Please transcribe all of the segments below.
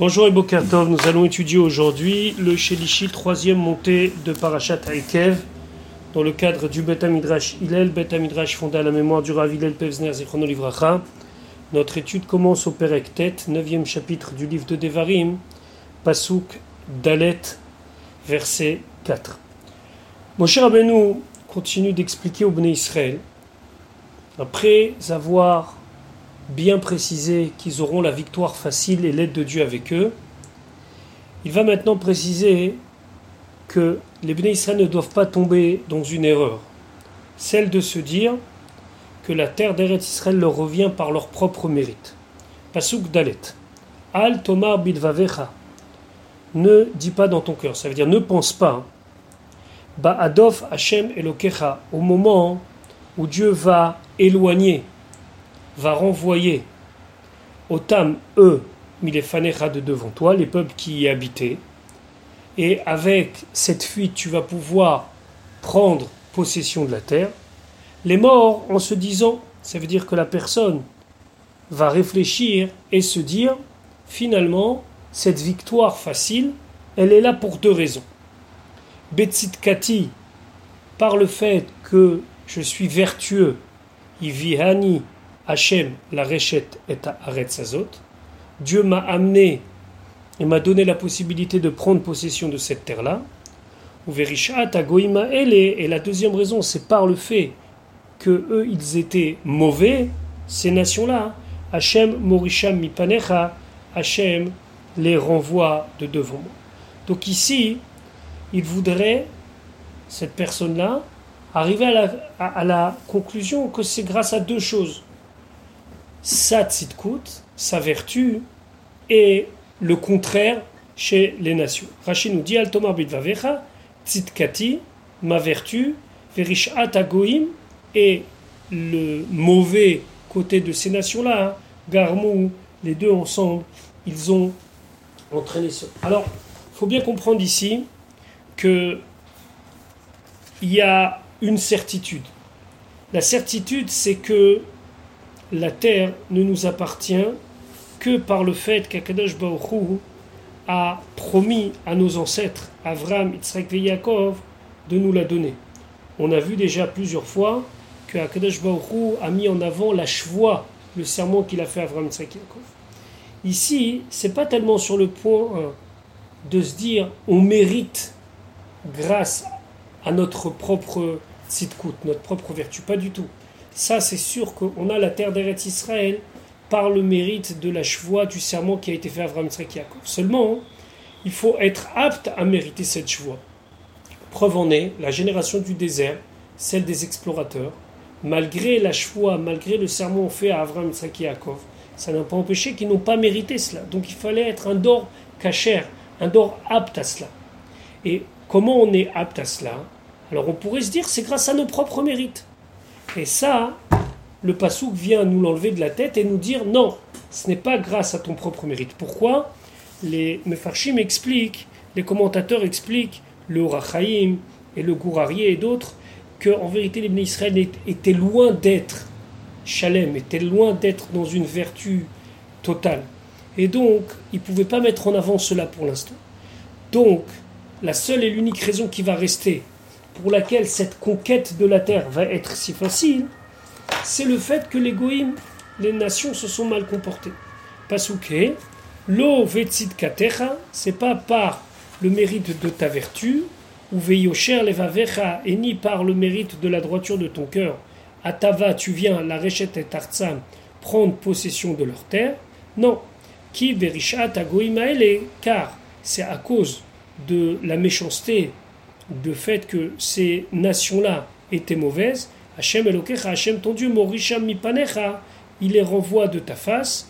Bonjour et Bokertov, nous allons étudier aujourd'hui le Shelishi, troisième montée de Parashat Haïkev, dans le cadre du Bet Midrash Hillel, Bet Midrash fondé à la mémoire du Rav Hillel Pevzner Zichrono Livracha. Notre étude commence au Perek Tet, neuvième chapitre du livre de Devarim, Pasuk Dalet, verset 4. Moshe Rabbeinu continue d'expliquer au Bnei Israël, après avoir bien précisé qu'ils auront la victoire facile et l'aide de Dieu avec eux, il va maintenant préciser que les Bnei Israël ne doivent pas tomber dans une erreur, celle de se dire que la terre d'Eretz Israël leur revient par leur propre mérite. Pasuk Dalet. Al Tomar Bidvavecha. Ne dis pas dans ton cœur, ça veut dire ne pense pas. Ba'adof Hashem Elokecha. Au moment où Dieu va éloigner, va renvoyer Otam, eux, Milefanecha de devant toi, les peuples qui y habitaient. Et avec cette fuite, tu vas pouvoir prendre possession de la terre. Les morts, en se disant, ça veut dire que la personne va réfléchir et se dire, finalement, cette victoire facile, elle est là pour deux raisons. Kati, par le fait que je suis vertueux, Ivihani Hachem, la Rechet et Aretzazot, Dieu m'a amené et m'a donné la possibilité de prendre possession de cette terre-là. Et la deuxième raison, c'est par le fait que eux, ils étaient mauvais, ces nations-là. Hachem Morisham Mipanecha, Hachem les renvoie de devant moi. Donc ici, il voudrait, cette personne-là, arriver à à la conclusion que c'est grâce à deux choses. Sa tzitkut, sa vertu, et le contraire chez les nations. Rachid nous dit Al Tomar Bidvavecha, ma vertu, verishat et le mauvais côté de ces nations-là, hein, Garmou, les deux ensemble, ils ont entraîné ça. Alors, il faut bien comprendre ici que il y a une certitude. La certitude, c'est que la terre ne nous appartient que par le fait qu'Akadosh Baruch a promis à nos ancêtres, Avram, Yitzhak Yaakov, de nous la donner. On a vu déjà plusieurs fois que Akadosh a mis en avant la chevoie, le serment qu'il a fait à Avram, Yitzhak Yaakov. Ici, c'est pas tellement sur le point de se dire on mérite grâce à notre propre tzidkut, notre propre vertu, pas du tout. Ça, c'est sûr qu'on a la terre d'Eretz Israël par le mérite de la chevoie du serment qui a été fait à Avram Yaakov. Seulement, il faut être apte à mériter cette chevoie. Preuve en est la génération du désert, celle des explorateurs, malgré la chevoie, malgré le serment fait à Avram Yaakov, ça n'a pas empêché qu'ils n'ont pas mérité cela. Donc il fallait être un dor cachère, un dor apte à cela. Et comment on est apte à cela? Alors on pourrait se dire c'est grâce à nos propres mérites. Et ça, le Passouk vient nous l'enlever de la tête et nous dire non, ce n'est pas grâce à ton propre mérite. Pourquoi? Les Mefarshim expliquent, les commentateurs expliquent, le Rachaim et le Gourarié et d'autres, qu'en vérité les Israël étaient loin d'être Chalem était loin d'être dans une vertu totale. Et donc, il ne pouvait pas mettre en avant cela pour l'instant. Donc, la seule et l'unique raison qui va rester, pour laquelle cette conquête de la terre va être si facile, c'est le fait que les goïms, les nations se sont mal comportées. Pasuke, lo vetsit katecha, c'est pas par le mérite de ta vertu, ou veyosher levavecha, et ni par le mérite de la droiture de ton cœur, Atava, tu viens, la Réchet et Tarzan, prendre possession de leur terre. Non. Qui verishat agoimaele, car c'est à cause de la méchanceté, du fait que ces nations-là étaient mauvaises. Hachem Elokecha, Hachem ton Dieu, Morisham mipanecha, il les renvoie de ta face.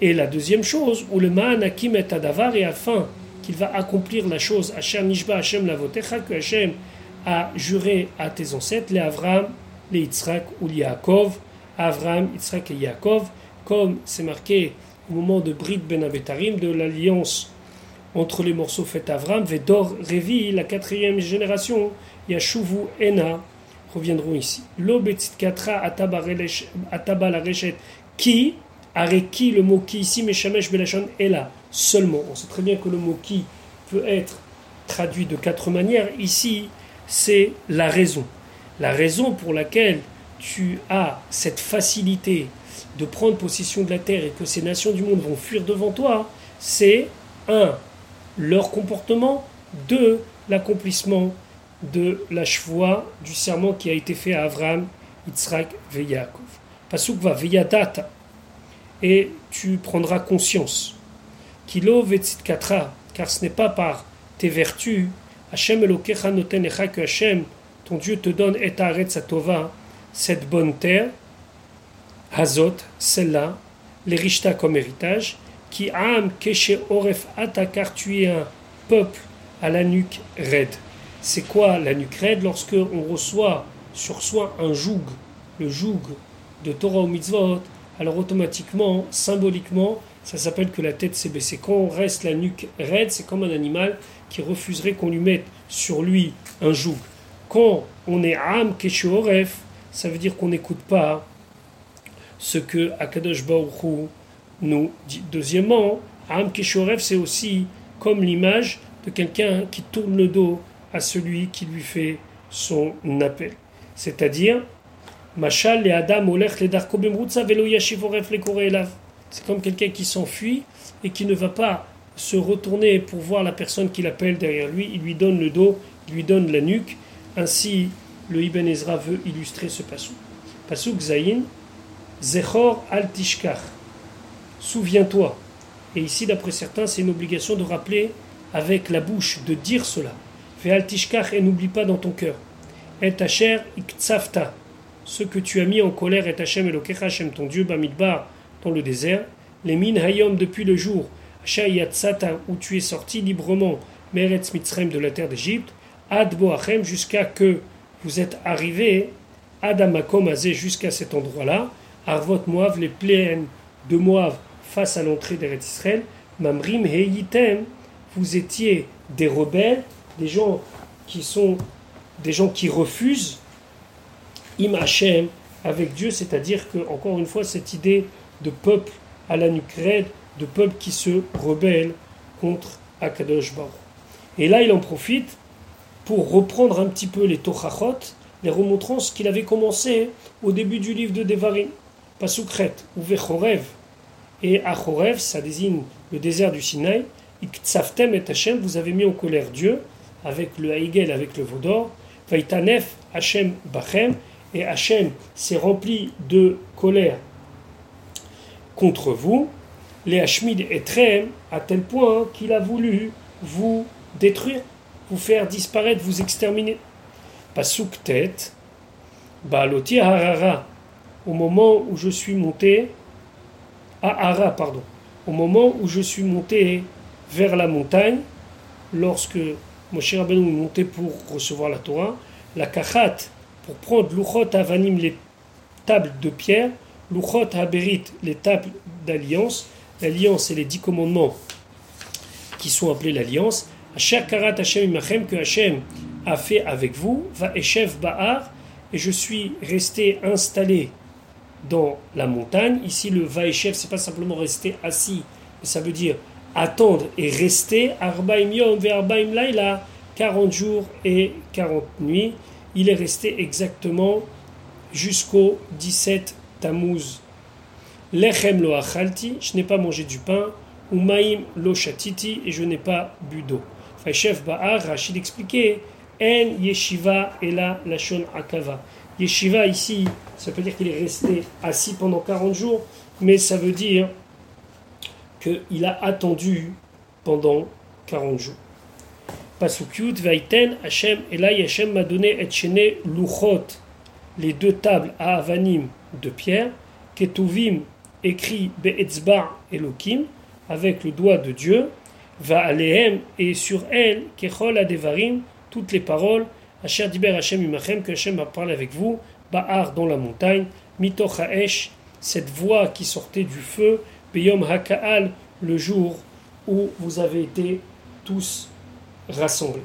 Et la deuxième chose, où le Ma'an Akim et Adavar, et afin qu'il va accomplir la chose, Hachem Nishba, Hachem Lavotecha, que Hachem a juré à tes ancêtres, les Avram, les Yitzhak ou les Yaakov, Avram, Yitzhak et Yaakov, comme c'est marqué au moment de Brit Ben Abetarim, de l'alliance entre les morceaux faits Avram, Vedor Revi, la quatrième génération, Yashuvu Ena, reviendront ici. L'obetit katra ataba la reshet, qui, areki, le mot qui ici, Meshamesh Belashon, est là. seulement. On sait très bien que le mot qui peut être traduit de quatre manières. Ici, c'est la raison. La raison pour laquelle tu as cette facilité de prendre possession de la terre et que ces nations du monde vont fuir devant toi, c'est un, leur comportement, deux, l'accomplissement de la chevoie du serment qui a été fait à Abraham, Yitzhak Yaakov. Pasuk va veyadata et tu prendras conscience. Kilo katra, car ce n'est pas par tes vertus, Hashem Elokecha notenecha que Hashem, ton Dieu te donne et satova, cette bonne terre, Hazot, celle-là, les comme héritage, qui am keshe oref ata, car tu es un peuple à la nuque raide. C'est quoi la nuque raide Lorsque on reçoit sur soi un joug, le joug de Torah ou mitzvot, alors automatiquement, symboliquement, ça s'appelle que la tête s'est baissée. Quand on reste la nuque raide, c'est comme un animal qui refuserait qu'on lui mette sur lui un joug. Quand on est am oref, ça veut dire qu'on n'écoute pas ce que Akadosh Baruch nous. Deuxièmement, Am Keshorev, c'est aussi comme l'image de quelqu'un qui tourne le dos à celui qui lui fait son appel. C'est-à-dire, Machal et Adam C'est comme quelqu'un qui s'enfuit et qui ne va pas se retourner pour voir la personne qui l'appelle derrière lui. Il lui donne le dos, il lui donne la nuque. Ainsi, le Ibn Ezra veut illustrer ce passou. Passou Zayin, Zechor al Tishkar. Souviens-toi. Et ici, d'après certains, c'est une obligation de rappeler avec la bouche, de dire cela. Fais al Tishkar et n'oublie pas dans ton cœur. Et Tacher iktsafta. Ce que tu as mis en colère et Hachem Elokecha Hashem ton Dieu Bamidbar dans le désert. Les mines Hayom depuis le jour. Yatsata où tu es sorti librement. Meretz Mitzrem de la terre d'Égypte. Ad Boachem jusqu'à que vous êtes arrivé. Adamakom Azé jusqu'à cet endroit-là. Arvot Moav, les plaines de Moav face à l'entrée d'Eretz Israël, Mamrim Heitem, vous étiez des rebelles, des gens qui sont des gens qui refusent Im Hashem avec Dieu, c'est-à-dire que, encore une fois, cette idée de peuple à la nuque de peuple qui se rebelle contre Akadosh Baruch. Et là, il en profite pour reprendre un petit peu les Tochachot, les remontrant ce qu'il avait commencé au début du livre de Devarim. Pasukret, ou Vechorev. Et Achorev, ça désigne le désert du Sinaï. Iktsaftem et Hachem, vous avez mis en colère Dieu, avec le Haïgel, avec le Vaudor. Vaitanef Hachem Bachem. Et Hachem s'est rempli de colère contre vous. Les Hashmid et Trem, à tel point qu'il a voulu vous détruire, vous faire disparaître, vous exterminer. Pasuk tête, Baloti Harara, au moment où je suis monté à Ara, pardon, au moment où je suis monté vers la montagne, lorsque Moshe Rabbeinu est monté pour recevoir la Torah, la kachat, pour prendre l'uchot avanim, les tables de pierre, l'uchot haberit, les tables d'alliance, l'alliance et les dix commandements qui sont appelés l'alliance, Karat Hashem Imachem, que Hashem a fait avec vous, va Eshev Ba'ar, et je suis resté installé dans la montagne. Ici, le Vaïchef, c'est pas simplement rester assis, mais ça veut dire attendre et rester. Arbaim Yom Arbaim Laila, 40 jours et 40 nuits. Il est resté exactement jusqu'au 17 Tammuz. Lechem lo achalti, je n'ai pas mangé du pain. Umaim lo shatiti, et je n'ai pas bu d'eau. Vaïchef Ba'ar, Rachid expliquait En yeshiva et la lashon akava. Yeshiva ici, ça peut dire qu'il est resté assis pendant 40 jours, mais ça veut dire qu'il a attendu pendant 40 jours. Pasukyut Vaiten Hashem, et là Hashem m'a donné et Luchot, les deux tables à Avanim de pierre, Ketuvim écrit Be'etzba Elokim, avec le doigt de Dieu, Va Alehem, et sur elle, Kechol Adevarim, toutes les paroles, Asher Diber Hashem Imachem, que Hashem a parlé avec vous, Ba'ar dans la montagne, Mitoch cette voix qui sortait du feu, Beyom Haka'al, le jour où vous avez été tous rassemblés.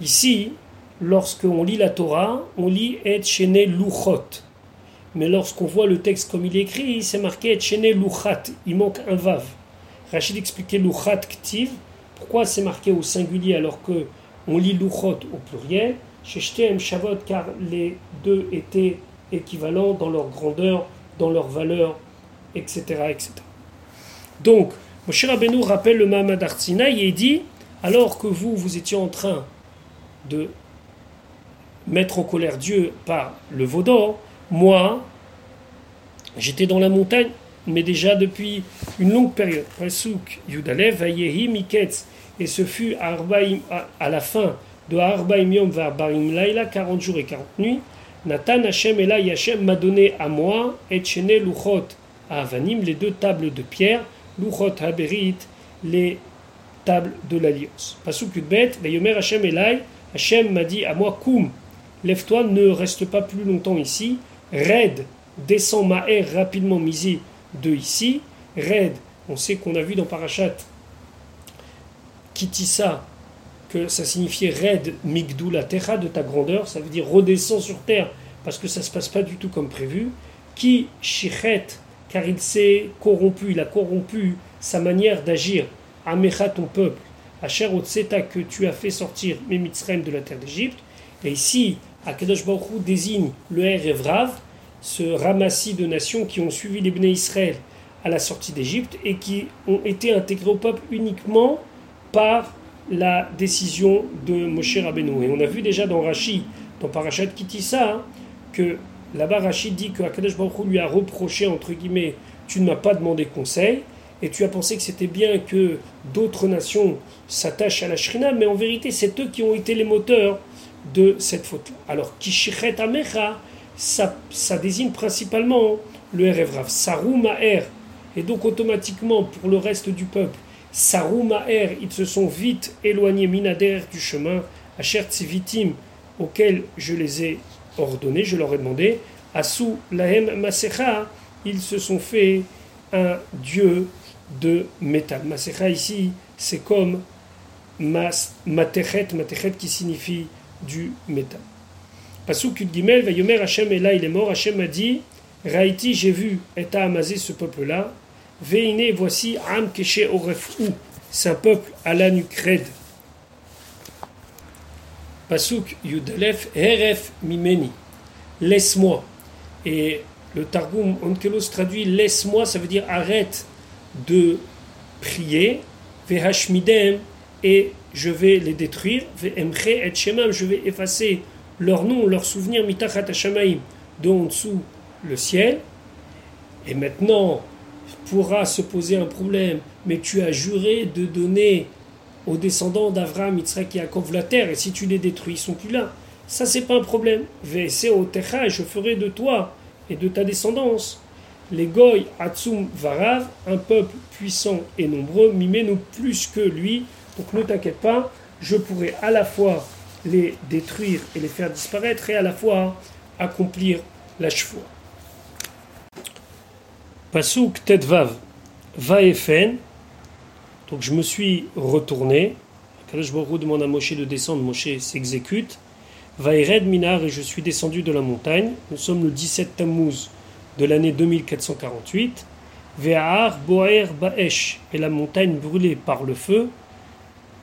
Ici, lorsqu'on lit la Torah, on lit Et Shene Luchot. Mais lorsqu'on voit le texte comme il est écrit, c'est marqué Et Shene Luchat. Il manque un vav. Rachid expliquait Luchat Ktiv. Pourquoi c'est marqué au singulier alors que on lit Luchot au pluriel? Shavot, car les deux étaient équivalents dans leur grandeur, dans leur valeur, etc. etc. Donc, Moshe Rabbeinu rappelle le Mahamad Artsinaï et dit alors que vous, vous étiez en train de mettre en colère Dieu par le Vaudor, moi, j'étais dans la montagne, mais déjà depuis une longue période. Et ce fut à la fin de Arbaim Yom Barim Laila, 40 jours et 40 nuits. Nathan Hashem et Hashem m'a donné à moi, et Chene Luchot à Avanim, les deux tables de pierre, Luchot Haberit, les tables de l'alliance. Pasuk Yudbet, Vayomer Hashem Elai, Hashem m'a dit à moi, Koum, lève-toi, ne reste pas plus longtemps ici, Red, descends Maher rapidement misé de ici, Red, on sait qu'on a vu dans Parashat Kitissa que ça signifiait Red Migdula Terra de ta grandeur, ça veut dire redescends sur terre parce que ça ne se passe pas du tout comme prévu. Qui Shichet, car il s'est corrompu, il a corrompu sa manière d'agir. Amecha ton peuple, Asher Otseta que tu as fait sortir Memitzrem de la terre d'Égypte. Et ici, Akadosh Baruch désigne le Er Evrav, ce ramassis de nations qui ont suivi les Israël à la sortie d'Égypte et qui ont été intégrés au peuple uniquement par la décision de Moshe Rabbeinu. Et on a vu déjà dans Rashi, dans Parashat Kitissa, hein, que là-bas Rashi dit que Akadosh Baruch lui a reproché, entre guillemets, tu ne m'as pas demandé conseil, et tu as pensé que c'était bien que d'autres nations s'attachent à la Shrina, mais en vérité, c'est eux qui ont été les moteurs de cette faute-là. Alors, Kishichet Amecha, ça, ça désigne principalement le Erevrav, Sarou Ma'er, et donc automatiquement pour le reste du peuple, Sarou Ma'er, ils se sont vite éloignés minader du chemin, Asher Tzivitim, auquel je les ai ordonnés, je leur ai demandé, Asu Lahem Masecha, ils se sont fait un dieu de métal. Masecha ici, c'est comme mas, matechet, matechet qui signifie du métal. Pasuk Gimel, Vayomer Hashem est là, il est mort. Hashem a dit Raïti, j'ai vu, et Amazé ce peuple-là. Veine, voici Am Keshe Orefou, un peuple à la nucrède. Pasuk Yudalef, Heref Mimeni, laisse-moi. Et le Targum Onkelos traduit laisse-moi, ça veut dire arrête de prier, Vehashmidem, et je vais les détruire, Vehemche et Shemam, je vais effacer leur nom, leur souvenir, mitachat hashamaim, de en dessous le ciel. Et maintenant, pourra se poser un problème, mais tu as juré de donner aux descendants d'Avraham, Yitzhak et Yaakov la terre, et si tu les détruis, ils sont plus là. Ça, c'est pas un problème. Vese au techa, je ferai de toi et de ta descendance. Les Goy, Atsum, Varav, un peuple puissant et nombreux, nous plus que lui. Donc ne t'inquiète pas, je pourrai à la fois les détruire et les faire disparaître et à la fois accomplir la chevoie. Pasuk Tetvav Vaefen. Donc je me suis retourné. je me demande à Moshe de descendre. Moshe s'exécute. Vaered Minar et je suis descendu de la montagne. Nous sommes le 17 Tammuz de l'année 2448. Ve'ar Boer Baesh et la montagne brûlée par le feu.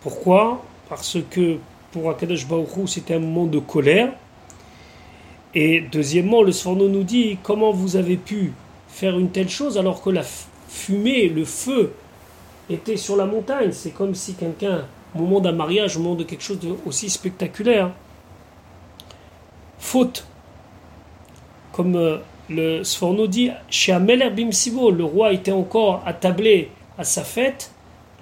Pourquoi? Parce que pour Akadosh Baruch c'était un moment de colère. Et deuxièmement, le Sforno nous dit comment vous avez pu faire une telle chose alors que la fumée, le feu était sur la montagne. C'est comme si quelqu'un, au moment d'un mariage, au moment de quelque chose d'aussi spectaculaire, faute. Comme euh, le Sforno dit, chez Ameler Bimsibo, le roi était encore attablé à sa fête,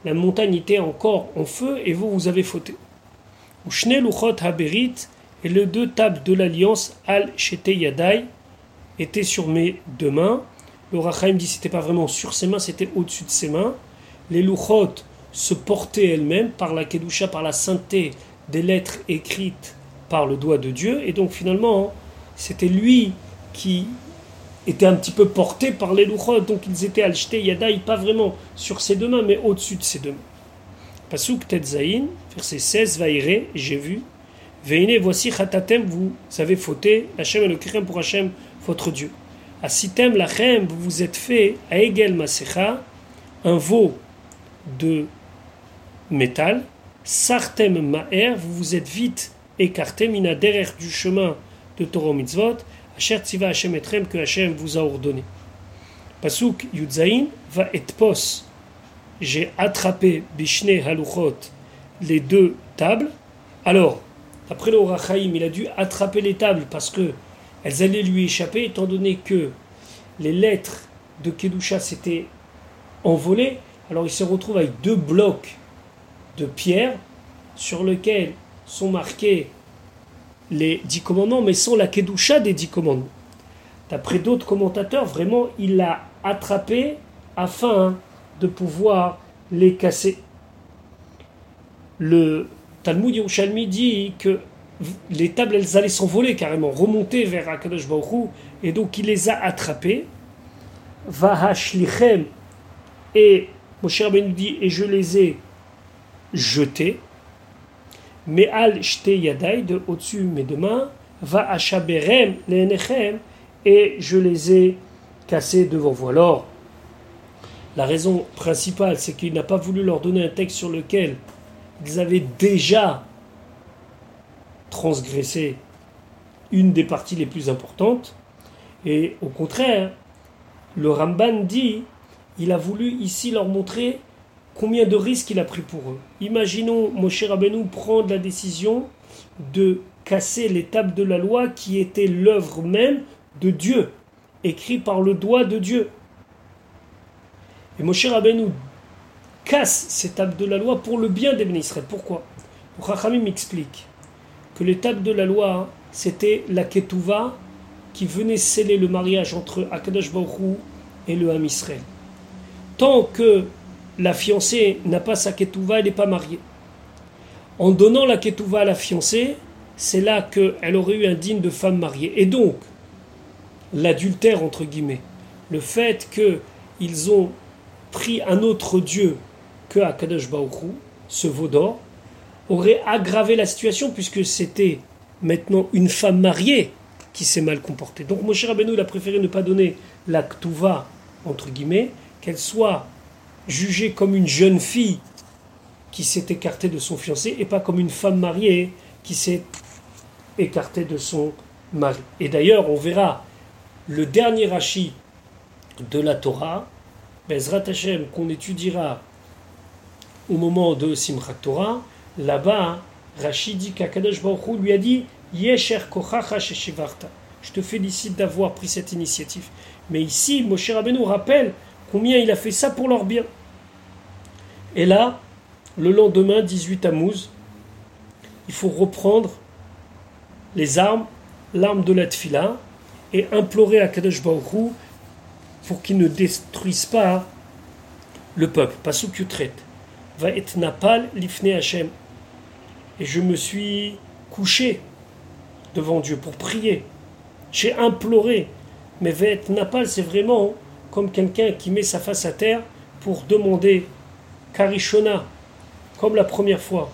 la montagne était encore en feu et vous, vous avez fauté. Haberit et les deux tables de l'alliance Al Shete Yadai étaient sur mes deux mains. Le Rachaim dit c'était pas vraiment sur ses mains, c'était au-dessus de ses mains. Les Luchot se portaient elles-mêmes par la Kedusha, par la sainteté des lettres écrites par le doigt de Dieu. Et donc finalement, c'était lui qui était un petit peu porté par les Luchot. Donc ils étaient Al Shete Yadai, pas vraiment sur ses deux mains, mais au-dessus de ses deux mains. Pasuk Tetzaïn, verset 16, Vaïre, j'ai vu. Veine, voici Chatatem, vous avez fauté, Hachem et le pour Hachem, votre Dieu. Asitem Lachem, vous vous êtes fait, à Egel Masecha, un veau de métal. Sartem ma'er, vous vous êtes vite écarté, mina derrière du chemin de Torah mitzvot, Asher tziva Hashem etrem, que Hashem vous a ordonné. Pasuk Yudzaïn va et pos. J'ai attrapé Bishne Haluchot, les deux tables. Alors, après le Rachaim, il a dû attraper les tables parce que elles allaient lui échapper, étant donné que les lettres de Kedusha s'étaient envolées. Alors il se retrouve avec deux blocs de pierre sur lesquels sont marqués les dix commandements, mais sans la Kedusha des dix commandements. D'après d'autres commentateurs, vraiment, il l'a attrapé afin de pouvoir les casser. Le Talmud Yerushalmi dit que les tables, elles allaient s'envoler carrément, remonter vers Akadosh Baruch et donc il les a attrapées. Vahashlichem, et Moshe Rabbeinu dit, et je les ai jetés. Mais al shte yadai, de au-dessus mes deux mains, va ashaberem leenechem, et je les ai cassés devant vous. Alors, la raison principale, c'est qu'il n'a pas voulu leur donner un texte sur lequel ils avaient déjà transgressé une des parties les plus importantes. Et au contraire, le Ramban dit, il a voulu ici leur montrer combien de risques il a pris pour eux. Imaginons Moshe Rabbeinu prendre la décision de casser tables de la loi qui étaient l'œuvre même de Dieu, écrit par le doigt de Dieu. Et Moshe Rabbeinu casse ces tables de la loi pour le bien des ministres. Pourquoi? Rachamim m'explique que tables de la loi, c'était la Ketouva qui venait sceller le mariage entre Baruch et le Ham Israël. Tant que la fiancée n'a pas sa Ketouva, elle n'est pas mariée. En donnant la Ketouva à la fiancée, c'est là qu'elle aurait eu un digne de femme mariée. Et donc, l'adultère, entre guillemets, le fait qu'ils ont pris un autre Dieu que Akadosh Baruch ce veau d'or, aurait aggravé la situation puisque c'était maintenant une femme mariée qui s'est mal comportée. Donc Moshe Rabbeinu il a préféré ne pas donner la Ktuva, entre guillemets, qu'elle soit jugée comme une jeune fille qui s'est écartée de son fiancé et pas comme une femme mariée qui s'est écartée de son mari. Et d'ailleurs, on verra le dernier Rashi de la Torah, Bezrat Hashem, qu'on étudiera au moment de Simchat Torah, là-bas, Rachid dit qu'Akadosh Baruch lui a dit Yesher kochacha Je te félicite d'avoir pris cette initiative. Mais ici, Moshe Rabbeinu rappelle combien il a fait ça pour leur bien. Et là, le lendemain, 18 Tammuz, il faut reprendre les armes, l'arme de la tfila, et implorer à Kadosh Baruch pour qu'il ne détruise pas le peuple. Pasuk Yutret. Va et napal lifne Hashem et je me suis couché devant Dieu pour prier. J'ai imploré. Mais Vet Napal, c'est vraiment comme quelqu'un qui met sa face à terre pour demander Karishona, comme la première fois.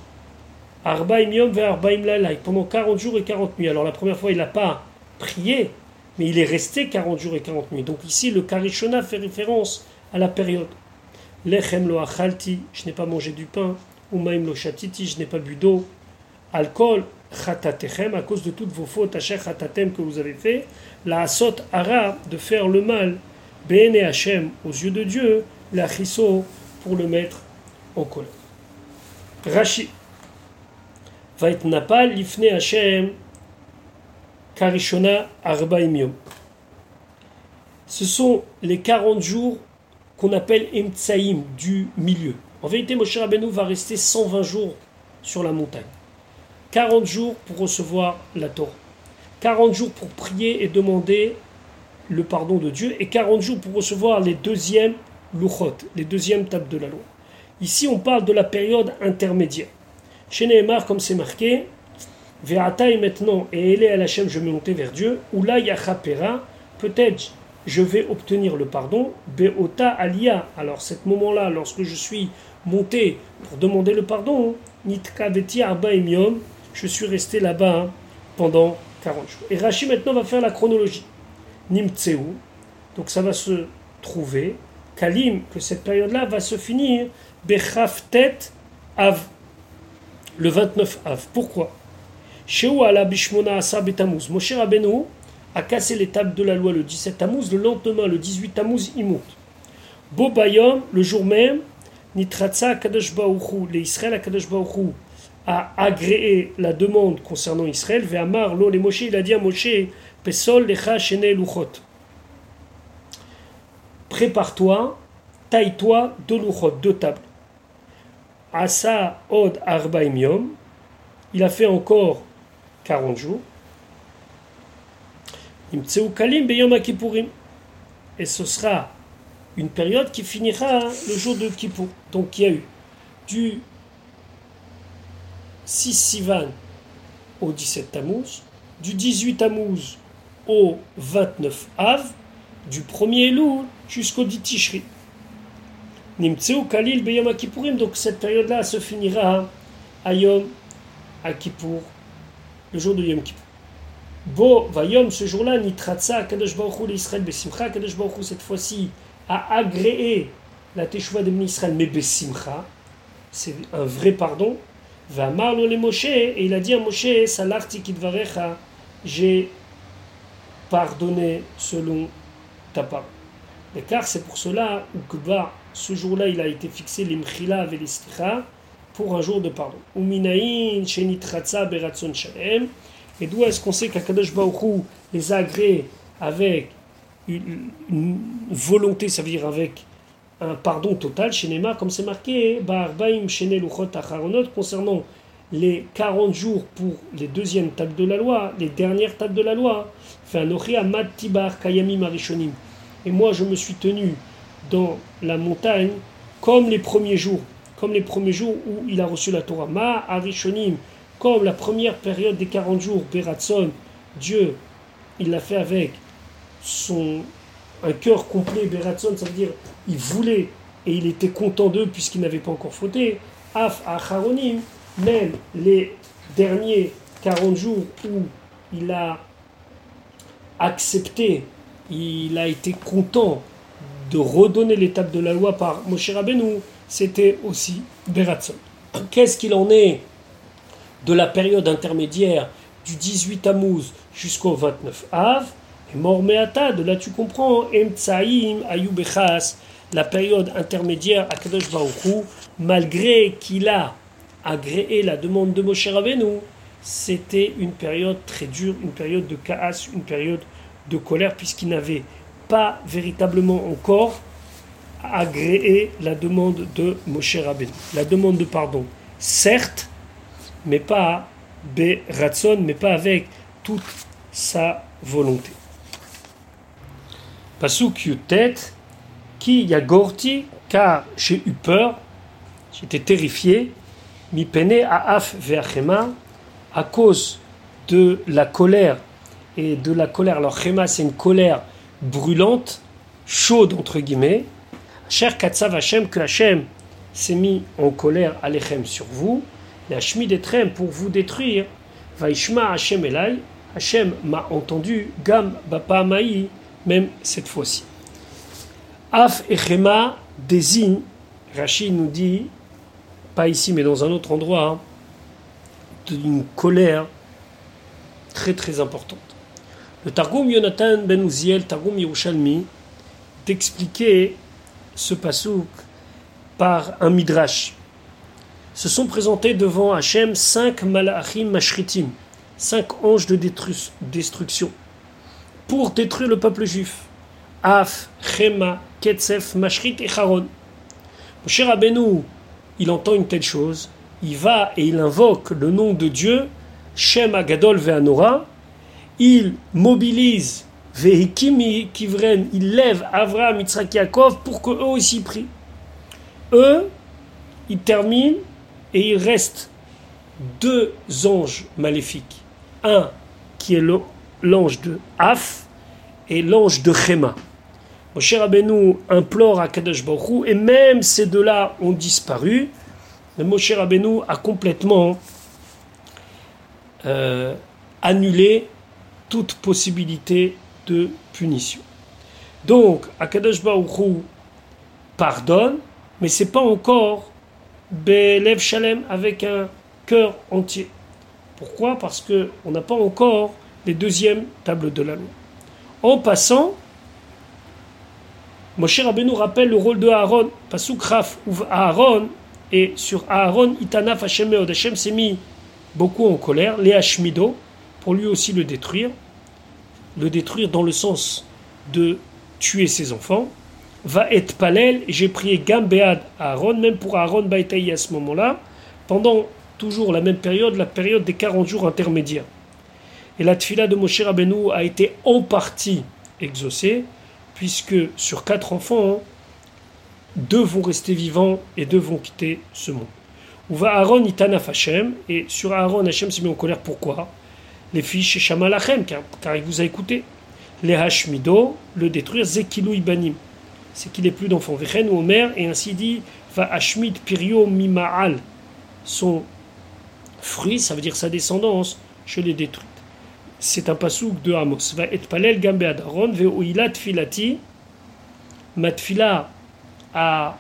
Arbaim Yom Arbaim Lalai, pendant 40 jours et 40 nuits. Alors la première fois, il n'a pas prié, mais il est resté 40 jours et 40 nuits. Donc ici, le Karishona fait référence à la période. Lechem lo achalti, je n'ai pas mangé du pain. Umaim lo shatiti, je n'ai pas bu d'eau. Alcool, chatatechem, à cause de toutes vos fautes, acher chatatem que vous avez fait. La asot ara, de faire le mal. Bene Hashem, aux yeux de Dieu. La chiso, pour le mettre en colère. Rashi. Vait napal, lifne Hashem, karishona arba Ce sont les 40 jours qu'on appelle Emtsaïm, du milieu. En vérité, Moshe Rabbeinu va rester 120 jours sur la montagne. 40 jours pour recevoir la Torah. 40 jours pour prier et demander le pardon de Dieu. Et 40 jours pour recevoir les deuxièmes luchot, les deuxièmes tables de la loi. Ici, on parle de la période intermédiaire. Chez Nehemar, comme c'est marqué, Ve'atai maintenant, et Ele à la je vais monter vers Dieu, ou là Yachapera, peut-être je vais obtenir le pardon, Be'ota Alia. Alors, cet moment-là, lorsque je suis monté pour demander le pardon, Nitka Arba je suis resté là-bas pendant 40 jours. Et Rashi maintenant va faire la chronologie. Nimtseu, donc ça va se trouver, Kalim, que cette période-là va se finir Bechaftet Av, le 29 Av. Pourquoi? Sheu ala bishmona asa betamuz. Moshe Rabbeinu a cassé les tables de la loi le 17 Tammuz, le lendemain, le 18 Tammuz, il monte. Bobayom, le jour même, Nitratsa Kadosh Baouchou, les Israël Kadosh Baouchou a agréé la demande concernant Israël. Ve'amar lo les Moshe, il a dit à Moshe, Pesol lecha shene luchot. Prépare-toi, taille-toi deux luchot, deux tables. Asa od arbaim yom, il a fait encore 40 jours. Et ce sera une période qui finira le jour de Kippour. Donc il y a eu du 6 Sivan au 17 Tammuz, du 18 Tammuz au 29 Av, du 1er Elul jusqu'au 10 Tishri. Nimtseu Kalil Beyom donc cette période-là se finira à Yom à le jour de Yom Kippour. Bo, Vayom, ce jour-là, Nitratsa, Kadosh Baruch l'Israël, Besimcha, Kadosh cette fois-ci, a agréé la Teshuvah de Israël, mais Besimcha, c'est un vrai pardon. Va marlo le Moshe, et il a dit à Moshe, Salarti Kidvarecha, j'ai pardonné selon ta parole. Car c'est pour cela que ce jour-là, il a été fixé l'imchila et pour un jour de pardon. Uminaïn, Shenitratsa, Beratson Shalem. Et d'où est-ce qu'on sait qu'Akadosh Baruch les a agréés avec une, volonté, ça veut dire avec un pardon total chez comme c'est marqué, concernant les 40 jours pour les deuxièmes tables de la loi, les dernières tables de la loi. Et moi, je me suis tenu dans la montagne comme les premiers jours, comme les premiers jours où il a reçu la Torah. Ma Arishonim, comme la première période des 40 jours, Beratson, Dieu, il l'a fait avec son, un cœur complet, Beratson, ça veut dire il voulait et il était content d'eux puisqu'il n'avait pas encore fauté. Af Acharonim, même les derniers 40 jours où il a accepté, il a été content de redonner l'étape de la loi par Moshe Rabbeinu, c'était aussi Beratson. Qu'est-ce qu'il en est de la période intermédiaire du 18 Tammuz jusqu'au 29 Av, de là tu comprends, la période intermédiaire à Kadosh Baruchou, malgré qu'il a agréé la demande de Moshe Rabbeinu, c'était une période très dure, une période de chaos, une période de colère, puisqu'il n'avait pas véritablement encore agréé la demande de Moshe Rabbeinu. La demande de pardon, certes, mais pas Ratson, mais pas avec toute sa volonté. Pasuk Yutet, qui yagorti, car j'ai eu peur, j'étais terrifié, mi pene à af ve'achema, à cause de la colère et de la colère. Alors, chema, c'est une colère brûlante, chaude entre guillemets. Cher Katsav Hashem, que Hashem s'est mis en colère Alechem sur vous la Etrem pour vous détruire. Vaishma Hashem Elai, Hashem m'a entendu, Gam Bapa Maï, même cette fois-ci. Af Echema désigne, Rachid nous dit, pas ici mais dans un autre endroit, hein, d'une colère très très importante. Le Targum Yonatan ben Uziel, Targum Yerushalmi, d'expliquer ce pasouk par un midrash se sont présentés devant Hachem cinq malachim mashritim, cinq anges de destruction, pour détruire le peuple juif. Af, Chema, Ketzef, Mashrit et Charon. Moshe Rabbeinu, il entend une telle chose, il va et il invoque le nom de Dieu, Shem Agadol Ve'anora, il mobilise Vehikimi Kivren, il lève Avraham, Yitzhak, Yaakov pour qu'eux aussi prient. Eux, ils terminent et il reste deux anges maléfiques. Un qui est l'ange de Af et l'ange de Chema. Moshe Rabbeinu implore à Kadosh et même ces deux-là ont disparu. Mais Moshe Rabbeinu a complètement euh, annulé toute possibilité de punition. Donc, Akadosh Baruch pardonne, mais c'est pas encore Belev Shalem, avec un cœur entier. Pourquoi? Parce qu'on n'a pas encore les deuxièmes tables de la loi. En passant, Moshe Rabbeinu rappelle le rôle de Aaron. Pasuk Raf ouvre Aaron, et sur Aaron, Itanaf Hashem Meod. Hashem s'est mis beaucoup en colère, les Hashmido, pour lui aussi le détruire. Le détruire dans le sens de tuer ses enfants. Va être palel, j'ai prié Gambéad à Aaron, même pour Aaron Baitaï à ce moment-là, pendant toujours la même période, la période des 40 jours intermédiaires. Et la tfila de Moshe Rabbeinu a été en partie exaucée, puisque sur quatre enfants, deux vont rester vivants et deux vont quitter ce monde. Ou va Aaron itanaf Hashem, et sur Aaron, Hashem s'est mis en colère. Pourquoi? Les filles chez Shamalachem, car, car il vous a écouté. Les Hashmido, le détruire, Zekilou Ibanim. C'est qu'il n'est plus d'enfants. Vechen ou Omer, et ainsi dit, va Hashmid Pirio Mimaal. Son fruit, ça veut dire sa descendance, je l'ai détruite. C'est un pasouk de Amos. Et filati. Ma a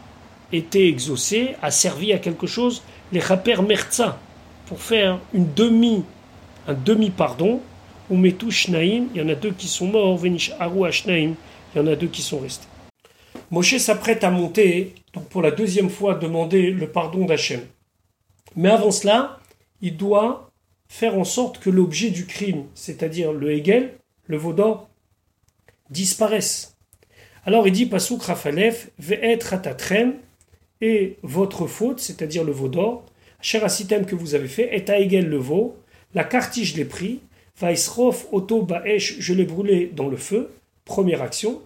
été exaucé, a servi à quelque chose, les chaper merza, pour faire une demi, un demi-pardon, ou metu shnaim, il y en a deux qui sont morts, venish aru shnaim, il y en a deux qui sont restés. Moshe s'apprête à monter, donc pour la deuxième fois demander le pardon d'Hachem. Mais avant cela, il doit faire en sorte que l'objet du crime, c'est-à-dire le Hegel, le Vaudan, disparaisse. Alors il dit Pasuk Rafalef, Ve'et Ratatrem, et votre faute, c'est-à-dire le veau d'or, cher asitem que vous avez fait, est à Hegel le veau, la cartige l'ai pris, Vaisrof Oto Baesh, je l'ai brûlé dans le feu, première action.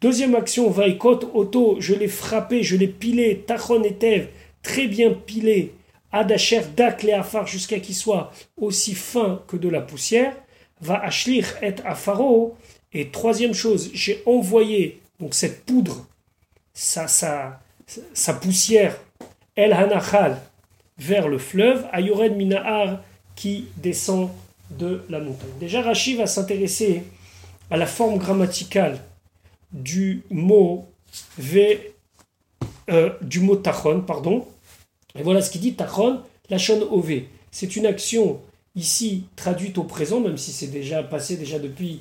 Deuxième action, Vaikot Oto, je l'ai frappé, je l'ai pilé, Tachon Etev, très bien pilé, Adacher dak afar jusqu'à qu'il soit aussi fin que de la poussière, va ashlir et afaro. Et troisième chose, j'ai envoyé cette poudre, sa, sa, sa poussière, el hanachal, vers le fleuve, ayored minahar, qui descend de la montagne. Déjà, Rashi va s'intéresser à la forme grammaticale du mot v, euh, du mot tachon, pardon, et voilà ce qu'il dit Tachon, Lachon Ove. C'est une action ici traduite au présent, même si c'est déjà passé déjà depuis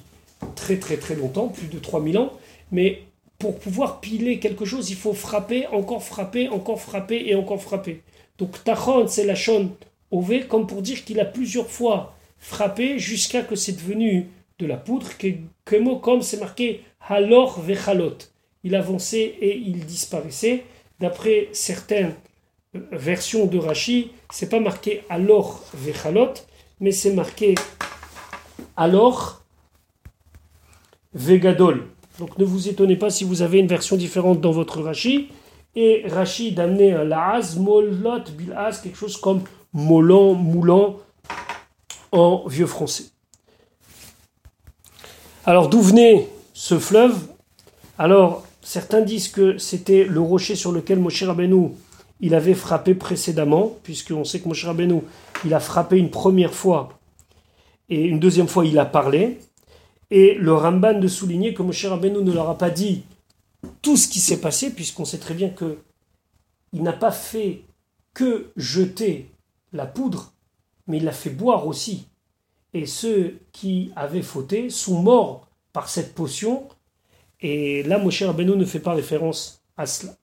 très très très longtemps, plus de 3000 ans. Mais pour pouvoir piler quelque chose, il faut frapper, encore frapper, encore frapper et encore frapper. Donc Tachon, c'est Lachon Ove, comme pour dire qu'il a plusieurs fois frappé jusqu'à que c'est devenu de la poudre, que, mot comme c'est marqué Halor Vechalot. Il avançait et il disparaissait. D'après certains version de Rashi, c'est pas marqué alors vechalot, mais c'est marqué alors vegadol. Donc ne vous étonnez pas si vous avez une version différente dans votre Rashi. Et Rashi d'amener un laaz, molot, bilaz, quelque chose comme molant, moulant en vieux français. Alors d'où venait ce fleuve? Alors certains disent que c'était le rocher sur lequel Moshe Rabbeinu il avait frappé précédemment, puisqu'on sait que Moshe Rabbeinu, il a frappé une première fois, et une deuxième fois, il a parlé. Et le Ramban de souligner que Moshe Rabbeinu ne leur a pas dit tout ce qui s'est passé, puisqu'on sait très bien que il n'a pas fait que jeter la poudre, mais il l'a fait boire aussi. Et ceux qui avaient fauté sont morts par cette potion. Et là, Moshe Rabbeinu ne fait pas référence à cela.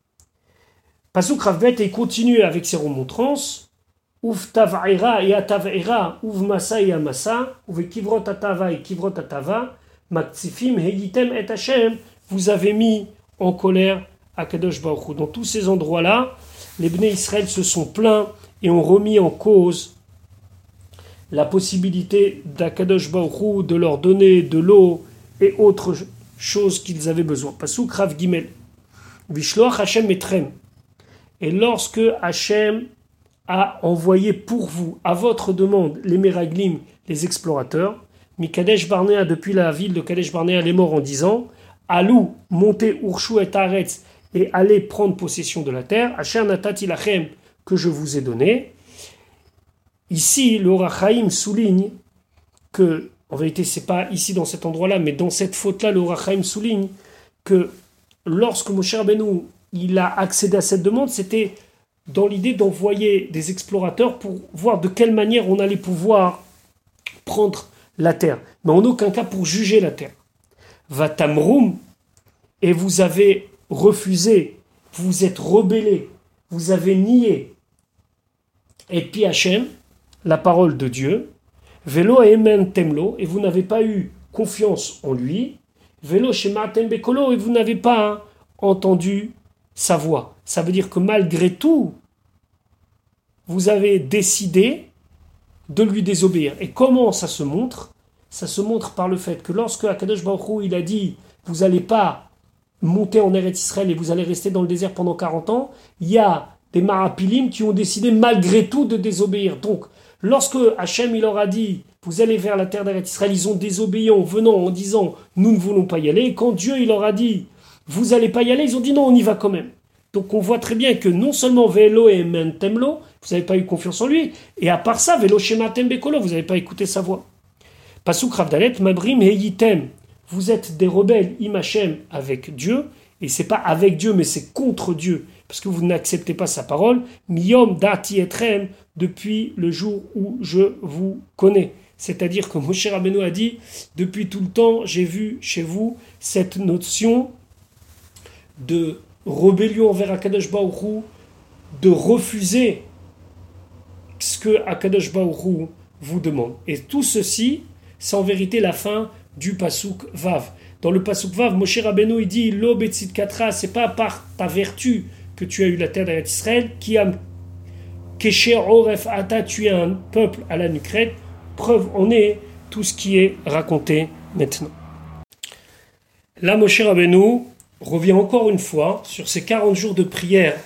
Pasuk Ravbet et continue avec ses remontrances. Uv et atavaira, uv masa et amasa, uv kivrot atava et kivrot atava, hegitem et Hashem, vous avez mis en colère Akadosh Baruch Dans tous ces endroits-là, les Bnei Israël se sont plaints et ont remis en cause la possibilité d'Akadosh Baruch de leur donner de l'eau et autres choses qu'ils avaient besoin. Pasuk Rav Gimel. Vishloach Hashem Etrem. Et lorsque Hachem a envoyé pour vous, à votre demande, les Meraglim, les explorateurs, Mikadesh Barnea, depuis la ville de Kadesh Barnea, les morts en disant Alou, montez Urshu et Aretz et allez prendre possession de la terre, Hachem Natati Lachem, que je vous ai donné. Ici, le Rachaim souligne que, en vérité, c'est pas ici dans cet endroit-là, mais dans cette faute-là, le Rachaim souligne que lorsque Moshe Rabbeinu il a accédé à cette demande, c'était dans l'idée d'envoyer des explorateurs pour voir de quelle manière on allait pouvoir prendre la terre, mais en aucun cas pour juger la terre. Vatamrum, et vous avez refusé, vous êtes rebellé, vous avez nié. Et puis la parole de Dieu, Velo emen temlo, et vous n'avez pas eu confiance en lui. Velo bekolo, et vous n'avez pas entendu sa voix. Ça veut dire que malgré tout, vous avez décidé de lui désobéir. Et comment ça se montre? Ça se montre par le fait que lorsque Akadosh Baruch il a dit vous n'allez pas monter en Eretz Israël et vous allez rester dans le désert pendant 40 ans, il y a des Marapilim qui ont décidé malgré tout de désobéir. Donc, lorsque Hachem il leur a dit vous allez vers la terre d'Eretz Israël, ils ont désobéi en venant en disant nous ne voulons pas y aller. Quand Dieu il leur a dit vous n'allez pas y aller, ils ont dit non, on y va quand même. Donc on voit très bien que non seulement Velo et Mentemlo, vous n'avez pas eu confiance en lui, et à part ça, Velo Shema Tembekolo, vous n'avez pas écouté sa voix. Pasuk Ravdalet, Mabrim Heyitem, vous êtes des rebelles Imachem avec Dieu, et c'est pas avec Dieu, mais c'est contre Dieu, parce que vous n'acceptez pas sa parole. Miyom Dati Etrem, depuis le jour où je vous connais. C'est-à-dire que Moshe Rabbeinu a dit, depuis tout le temps, j'ai vu chez vous cette notion de rébellion envers Akadosh Baoru, de refuser ce que Akadosh Baoru vous demande. Et tout ceci, c'est en vérité la fin du Pasuk Vav. Dans le Pasuk Vav, Moshe Rabbeinu il dit Lo Betzit c'est pas par ta vertu que tu as eu la terre d'Israël, qui a Kesher Oref Ata, tu un peuple à la nucrète. Preuve en est tout ce qui est raconté maintenant. Là, Moshe Rabbeinu, revient encore une fois sur ces 40 jours de prière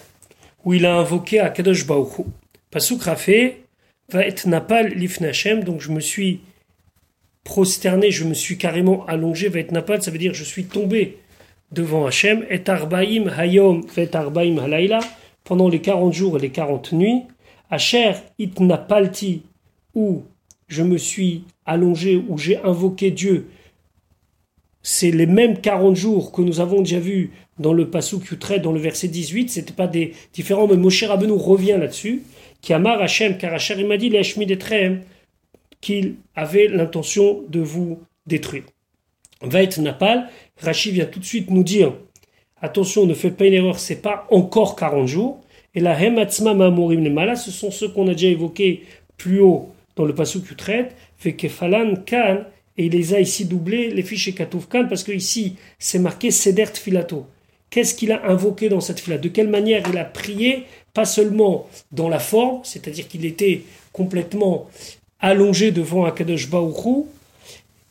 où il a invoqué Akadosh Baruch Pasuk Rafé va être Napal l'ifnachem, donc je me suis prosterné, je me suis carrément allongé, va être Napal, ça veut dire je suis tombé devant Hachem, et Arbaim Hayom, fait Arbaim Halayla, pendant les 40 jours et les 40 nuits, Asher Itnapalti, où je me suis allongé, où j'ai invoqué Dieu, c'est les mêmes 40 jours que nous avons déjà vus dans le Pasuk Yutret, dans le verset 18, c'était pas des différents, mais Moshe Rabbeinu revient là-dessus, qui amar Hachem, car Hachem m'a dit, qu'il avait l'intention de vous détruire. Va être Napal, Rashi vient tout de suite nous dire, attention, ne faites pas une erreur, c'est pas encore 40 jours, et la Hematzma Mamorim Mala, ce sont ceux qu'on a déjà évoqués plus haut dans le Pasuk Yutret, fait que Falan Kan, et il les a ici doublés, les fiches Katoufkan, parce que ici, c'est marqué Sedert Filato. Qu'est-ce qu'il a invoqué dans cette fila? De quelle manière il a prié, pas seulement dans la forme, c'est-à-dire qu'il était complètement allongé devant Akadosh Baouchou,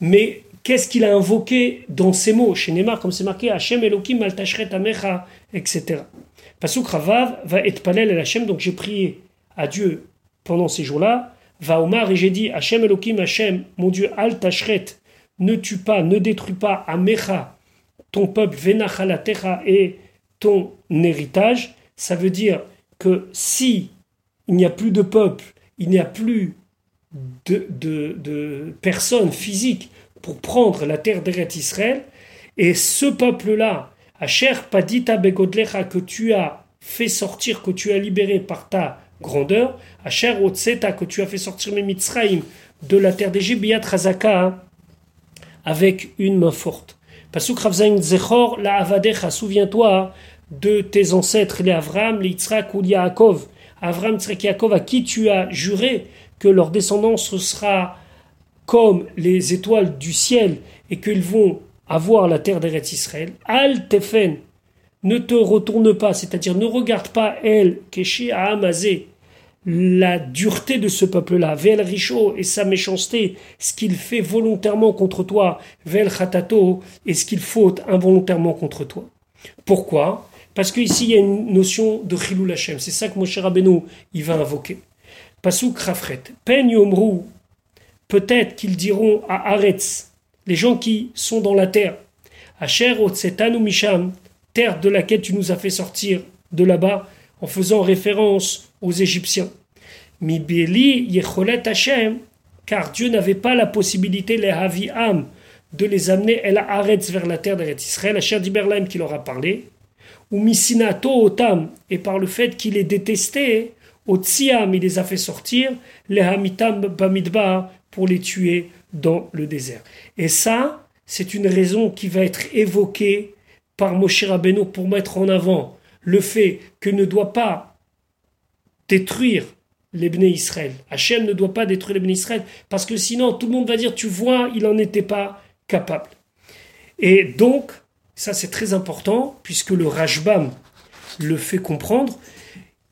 mais qu'est-ce qu'il a invoqué dans ces mots? Chez Neymar, comme c'est marqué, Hachem Elohim Altashret Amecha, etc. Pasuk Ravav va être palel el Hachem, donc j'ai prié à Dieu pendant ces jours-là, Va Omar et j'ai dit Hachem Elohim Hachem, mon Dieu, Al Tashret, ne tue pas, ne détruis pas Amecha, ton peuple, Venachalatecha et ton héritage. Ça veut dire que si il n'y a plus de peuple, il n'y a plus de, de, de personnes physiques pour prendre la terre d'Eret Israël, et ce peuple-là, Asher Padita Begodlecha, que tu as fait sortir, que tu as libéré par ta grandeur, Asher Otseta, que tu as fait sortir mes Mitzraïm de la terre d'Égypte, Biat Razaka, avec une main forte. Pasuk Ravzain Zechor, la Avadecha, souviens-toi de tes ancêtres, les Avram, les Yitzhak ou Yaakov. Avram, Yitzhak, Yaakov, à qui tu as juré que leur descendance sera comme les étoiles du ciel et qu'ils vont avoir la terre d'Eretz Israël. Al Tefen, ne te retourne pas, c'est-à-dire ne regarde pas elle, Keshi à Amazé, la dureté de ce peuple-là, Vel Richo et sa méchanceté, ce qu'il fait volontairement contre toi, Vel Khatato et ce qu'il faut involontairement contre toi. Pourquoi? Parce qu'ici il y a une notion de Chilou Hashem, c'est ça que Moshe Rabbeinu il va invoquer. Pasuk Krafret, Pen peut-être qu'ils diront à Aretz, les gens qui sont dans la terre, Asher Otsetanu Misham, terre de laquelle tu nous as fait sortir de là-bas, en faisant référence aux Égyptiens. Hashem, car Dieu n'avait pas la possibilité, les Haviam, de les amener El Haaretz vers la terre d'Eretz Israël, Asher Diberlaim qui leur a parlé, ou misinato otam, et par le fait qu'il est détesté, au tsiam, il les a fait sortir, les hamitam bamidbar, pour les tuer dans le désert. Et ça, c'est une raison qui va être évoquée par Moshe Rabbeinu pour mettre en avant le fait que ne doit pas détruire les Israël. Hachem ne doit pas détruire les Israël, parce que sinon tout le monde va dire, tu vois, il n'en était pas capable. Et donc, ça c'est très important, puisque le Rajbam le fait comprendre,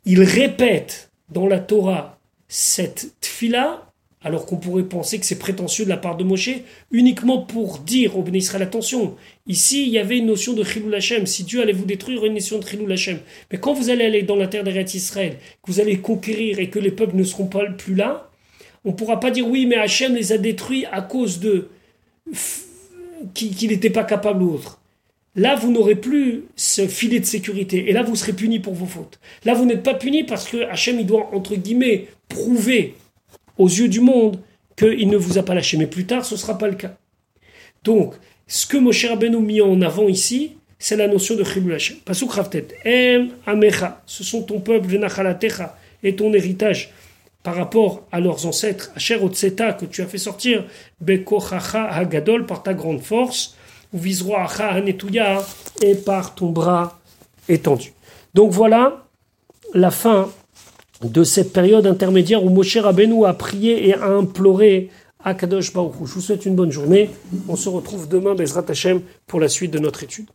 il répète dans la Torah cette tfila alors qu'on pourrait penser que c'est prétentieux de la part de Moshe, uniquement pour dire au Béni Israël, attention, ici il y avait une notion de Chilul Hashem, si Dieu allait vous détruire, une notion de Chilul Hashem. Mais quand vous allez aller dans la terre d'Eretz Israël, que vous allez conquérir et que les peuples ne seront pas plus là, on ne pourra pas dire oui, mais Hachem les a détruits à cause de qu'il n'était pas capable ou autre. Là, vous n'aurez plus ce filet de sécurité. Et là, vous serez puni pour vos fautes. Là, vous n'êtes pas puni parce que Hachem, il doit, entre guillemets, prouver aux yeux du monde qu'il ne vous a pas lâché. Mais plus tard, ce ne sera pas le cas. Donc, ce que Moshe Rabbeinu mis en avant ici, c'est la notion de Chilul Hashem. Pasuk Ravtet. Em Amecha. Ce sont ton peuple, Venachalatecha, et ton héritage par rapport à leurs ancêtres. Asher Otseta, que tu as fait sortir, Bekochacha Hagadol, par ta grande force, ou Vizroacha Hanetouya, et par ton bras étendu. Donc voilà la fin de cette période intermédiaire où Moshe Rabbeinu a prié et a imploré à Kadosh Baruch Je vous souhaite une bonne journée. On se retrouve demain, Bezrat Hashem, pour la suite de notre étude.